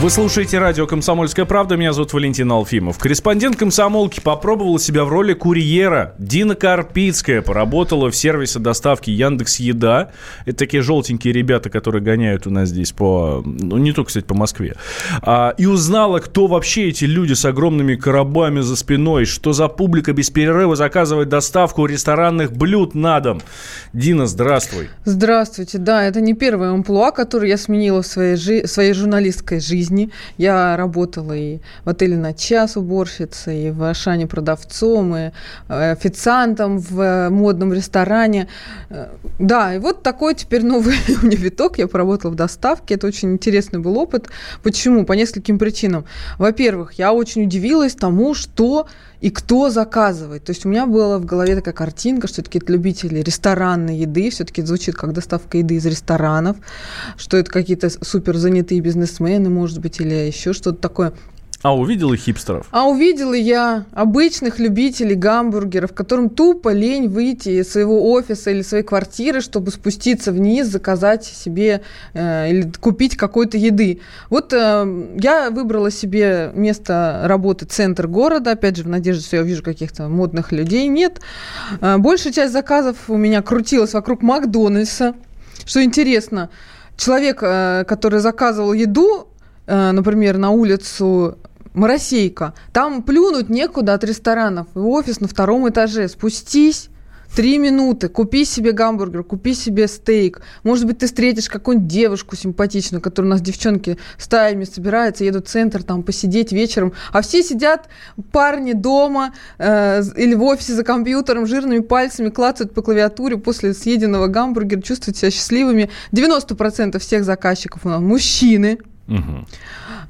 Вы слушаете радио «Комсомольская правда». Меня зовут Валентин Алфимов. Корреспондент «Комсомолки» попробовала себя в роли курьера. Дина Карпицкая поработала в сервисе доставки Яндекс Еда. Это такие желтенькие ребята, которые гоняют у нас здесь по... Ну, не только, кстати, по Москве. А, и узнала, кто вообще эти люди с огромными коробами за спиной, что за публика без перерыва заказывает доставку ресторанных блюд на дом. Дина, здравствуй. Здравствуйте. Да, это не первая амплуа, которую я сменила в своей, жи... своей журналистской жизни жизни. Я работала и в отеле на час уборщицей, и в Ашане продавцом, и э, официантом в э, модном ресторане. Э, да, и вот такой теперь новый у меня виток. Я поработала в доставке. Это очень интересный был опыт. Почему? По нескольким причинам. Во-первых, я очень удивилась тому, что и кто заказывает. То есть у меня была в голове такая картинка, что это любители ресторанной еды, все-таки звучит как доставка еды из ресторанов, что это какие-то супер занятые бизнесмены, может быть, или еще что-то такое. А увидела хипстеров? А увидела я обычных любителей гамбургеров, которым тупо лень выйти из своего офиса или своей квартиры, чтобы спуститься вниз, заказать себе э, или купить какой-то еды. Вот э, я выбрала себе место работы центр города, опять же, в надежде, что я увижу каких-то модных людей. Нет. Э, большая часть заказов у меня крутилась вокруг Макдональдса. Что интересно, человек, э, который заказывал еду, э, например, на улицу Моросейка. Там плюнуть некуда от ресторанов. И офис на втором этаже. Спустись, Три минуты, купи себе гамбургер, купи себе стейк. Может быть, ты встретишь какую-нибудь девушку симпатичную, которая у нас девчонки стаями собираются, едут в центр там посидеть вечером, а все сидят, парни дома э, или в офисе за компьютером, жирными пальцами клацают по клавиатуре после съеденного гамбургера, чувствуют себя счастливыми. 90% всех заказчиков у нас мужчины. Угу.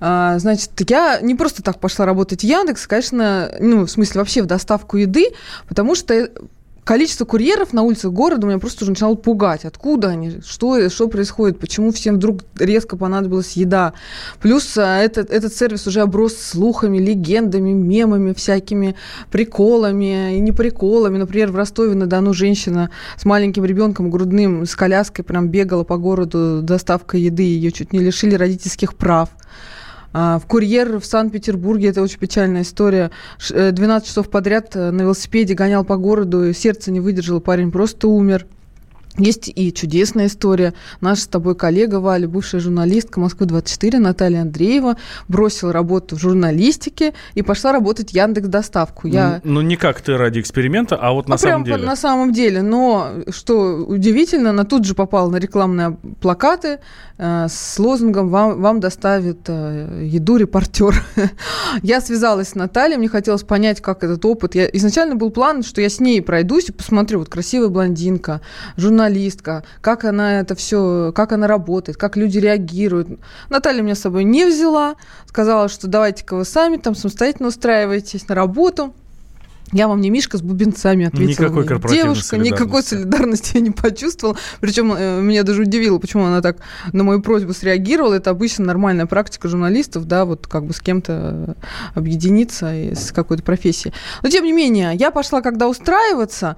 А, значит, я не просто так пошла работать в Яндекс, конечно, ну, в смысле вообще в доставку еды, потому что количество курьеров на улицах города меня просто уже начинало пугать. Откуда они? Что, что происходит? Почему всем вдруг резко понадобилась еда? Плюс а, этот, этот сервис уже оброс слухами, легендами, мемами, всякими приколами и не приколами. Например, в Ростове-на-Дону женщина с маленьким ребенком грудным, с коляской прям бегала по городу доставкой еды. Ее чуть не лишили родительских прав. А, в «Курьер» в Санкт-Петербурге, это очень печальная история, 12 э, часов подряд э, на велосипеде гонял по городу, сердце не выдержало, парень просто умер. Есть и чудесная история. Наша с тобой коллега Валя, бывшая журналистка Москвы-24, Наталья Андреева, бросила работу в журналистике и пошла работать в Яндекс Доставку. Я... Ну, не как ты ради эксперимента, а вот на а самом прям деле. на самом деле. Но, что удивительно, она тут же попала на рекламные плакаты э, с лозунгом «Вам, вам доставит э, еду репортер». я связалась с Натальей, мне хотелось понять, как этот опыт. Я... Изначально был план, что я с ней пройдусь и посмотрю, вот красивая блондинка, журналист журналистка, как она это все, как она работает, как люди реагируют. Наталья меня с собой не взяла, сказала, что давайте-ка вы сами там самостоятельно устраивайтесь на работу. Я вам не Мишка с бубенцами ответила. Никакой корпоративной Девушка, никакой солидарности я не почувствовала. Причем э, меня даже удивило, почему она так на мою просьбу среагировала. Это обычно нормальная практика журналистов, да, вот как бы с кем-то объединиться с какой-то профессией. Но тем не менее, я пошла когда устраиваться,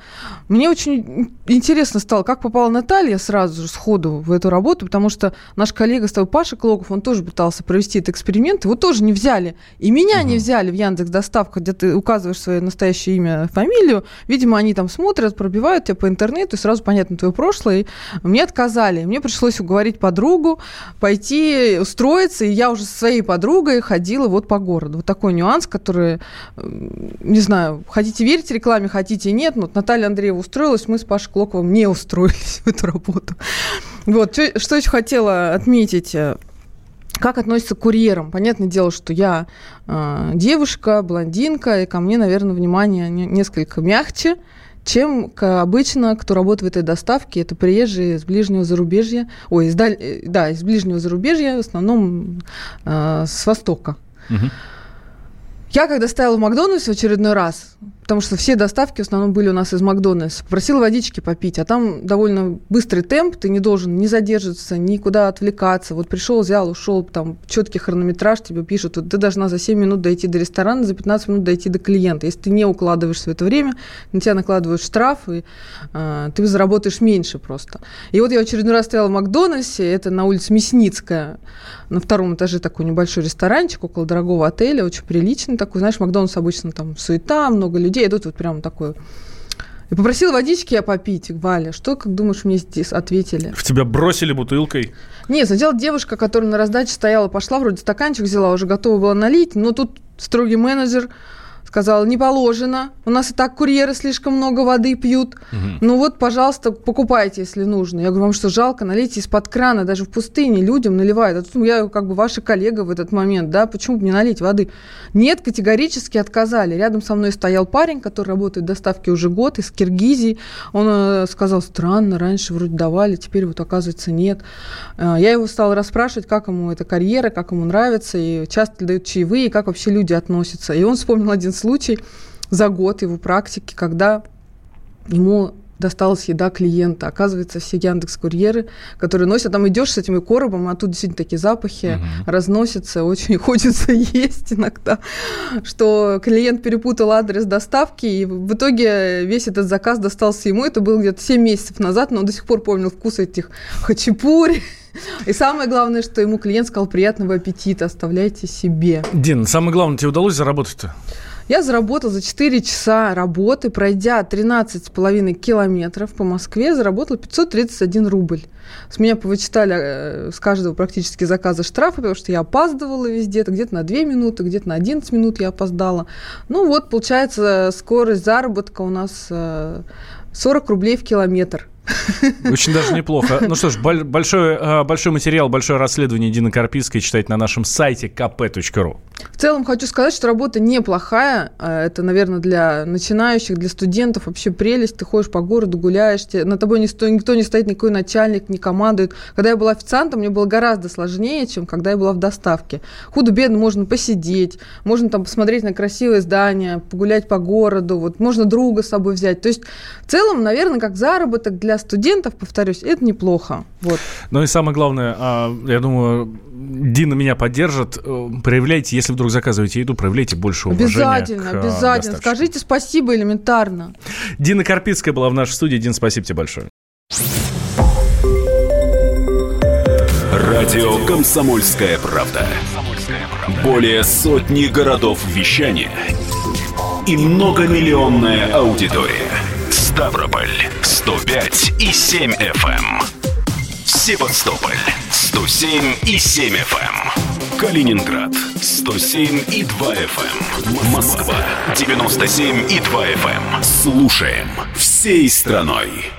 мне очень интересно стало, как попала Наталья сразу же сходу в эту работу, потому что наш коллега с тобой, Паша Клоков, он тоже пытался провести этот эксперимент, его тоже не взяли. И меня угу. не взяли в Яндекс Доставка, где ты указываешь свое настоящее настоящее имя, фамилию. Видимо, они там смотрят, пробивают тебя по интернету, и сразу понятно твое прошлое. И мне отказали. Мне пришлось уговорить подругу пойти устроиться, и я уже со своей подругой ходила вот по городу. Вот такой нюанс, который, не знаю, хотите верить рекламе, хотите нет. Вот Наталья Андреева устроилась, мы с Пашей Клоковым не устроились в эту работу. Вот, что, еще хотела отметить. Как относится к курьерам? Понятное дело, что я э, девушка, блондинка, и ко мне, наверное, внимание не, несколько мягче, чем к, обычно, кто работает в этой доставке. Это приезжие из ближнего зарубежья, ой, из даль, э, да, из ближнего зарубежья, в основном э, с Востока. Угу. Я когда стояла в Макдональдсе в очередной раз, потому что все доставки в основном были у нас из Макдональдса. Попросила водички попить, а там довольно быстрый темп, ты не должен ни задерживаться, никуда отвлекаться. Вот пришел, взял, ушел, там четкий хронометраж тебе пишут, вот ты должна за 7 минут дойти до ресторана, за 15 минут дойти до клиента. Если ты не укладываешься в это время, на тебя накладывают штраф, и э, ты заработаешь меньше просто. И вот я в очередной раз стояла в Макдональдсе, это на улице Мясницкая, на втором этаже такой небольшой ресторанчик около дорогого отеля, очень приличный такой. Знаешь, Макдональдс обычно там суета, много людей, идут вот прям такой и попросила водички я попить. Валя, что, как думаешь, мне здесь ответили? В тебя бросили бутылкой? Нет, сначала девушка, которая на раздаче стояла, пошла, вроде стаканчик взяла, уже готова была налить, но тут строгий менеджер сказала, не положено, у нас и так курьеры слишком много воды пьют, угу. ну вот, пожалуйста, покупайте, если нужно. Я говорю, вам что, жалко, налейте из-под крана, даже в пустыне людям наливают. А тут я как бы ваша коллега в этот момент, да, почему бы не налить воды? Нет, категорически отказали. Рядом со мной стоял парень, который работает в доставке уже год, из Киргизии. Он э, сказал, странно, раньше вроде давали, теперь вот оказывается нет. Э, я его стала расспрашивать, как ему эта карьера, как ему нравится, и часто дают чаевые, и как вообще люди относятся. И он вспомнил один случай за год его практики, когда ему досталась еда клиента. Оказывается, все Яндекс Курьеры, которые носят, там идешь с этим коробом, а тут действительно такие запахи угу. разносятся, очень хочется есть иногда, что клиент перепутал адрес доставки, и в итоге весь этот заказ достался ему. Это было где-то 7 месяцев назад, но он до сих пор помнил вкус этих хачапури. И самое главное, что ему клиент сказал приятного аппетита, оставляйте себе. Дин, самое главное, тебе удалось заработать-то? Я заработала за 4 часа работы, пройдя 13,5 километров по Москве, заработала 531 рубль. С меня повычитали э, с каждого практически заказа штрафы, потому что я опаздывала везде, -то, где-то на 2 минуты, где-то на 11 минут я опоздала. Ну вот, получается, скорость заработка у нас 40 э, рублей в километр. Очень даже неплохо. Ну что ж, большой, э, большой материал, большое расследование Дины Карпийской читать на нашем сайте kp.ru. В целом хочу сказать, что работа неплохая. Э, это, наверное, для начинающих, для студентов вообще прелесть. Ты ходишь по городу, гуляешь, на тобой никто, никто не стоит, никакой начальник не командует. Когда я была официантом, мне было гораздо сложнее, чем когда я была в доставке. Худо-бедно можно посидеть, можно там посмотреть на красивые здания, погулять по городу, вот можно друга с собой взять. То есть в целом, наверное, как заработок для студентов, повторюсь, это неплохо. Вот. Ну и самое главное, а, я думаю, Дина меня поддержит. Э, проявляйте, если вдруг заказываете еду, проявляйте больше уважения. Обязательно, к обязательно. Скажите спасибо элементарно. Дина Карпицкая была в нашей студии. Дин, спасибо тебе большое. Радио «Комсомольская правда». Более сотни городов вещания и многомиллионная аудитория. Ставрополь 105 и 7 FM. Эм. Севастополь 107 и 7 FM. Эм. Калининград 107 и 2 FM. Эм. Москва 97 и 2 FM. Слушаем всей страной.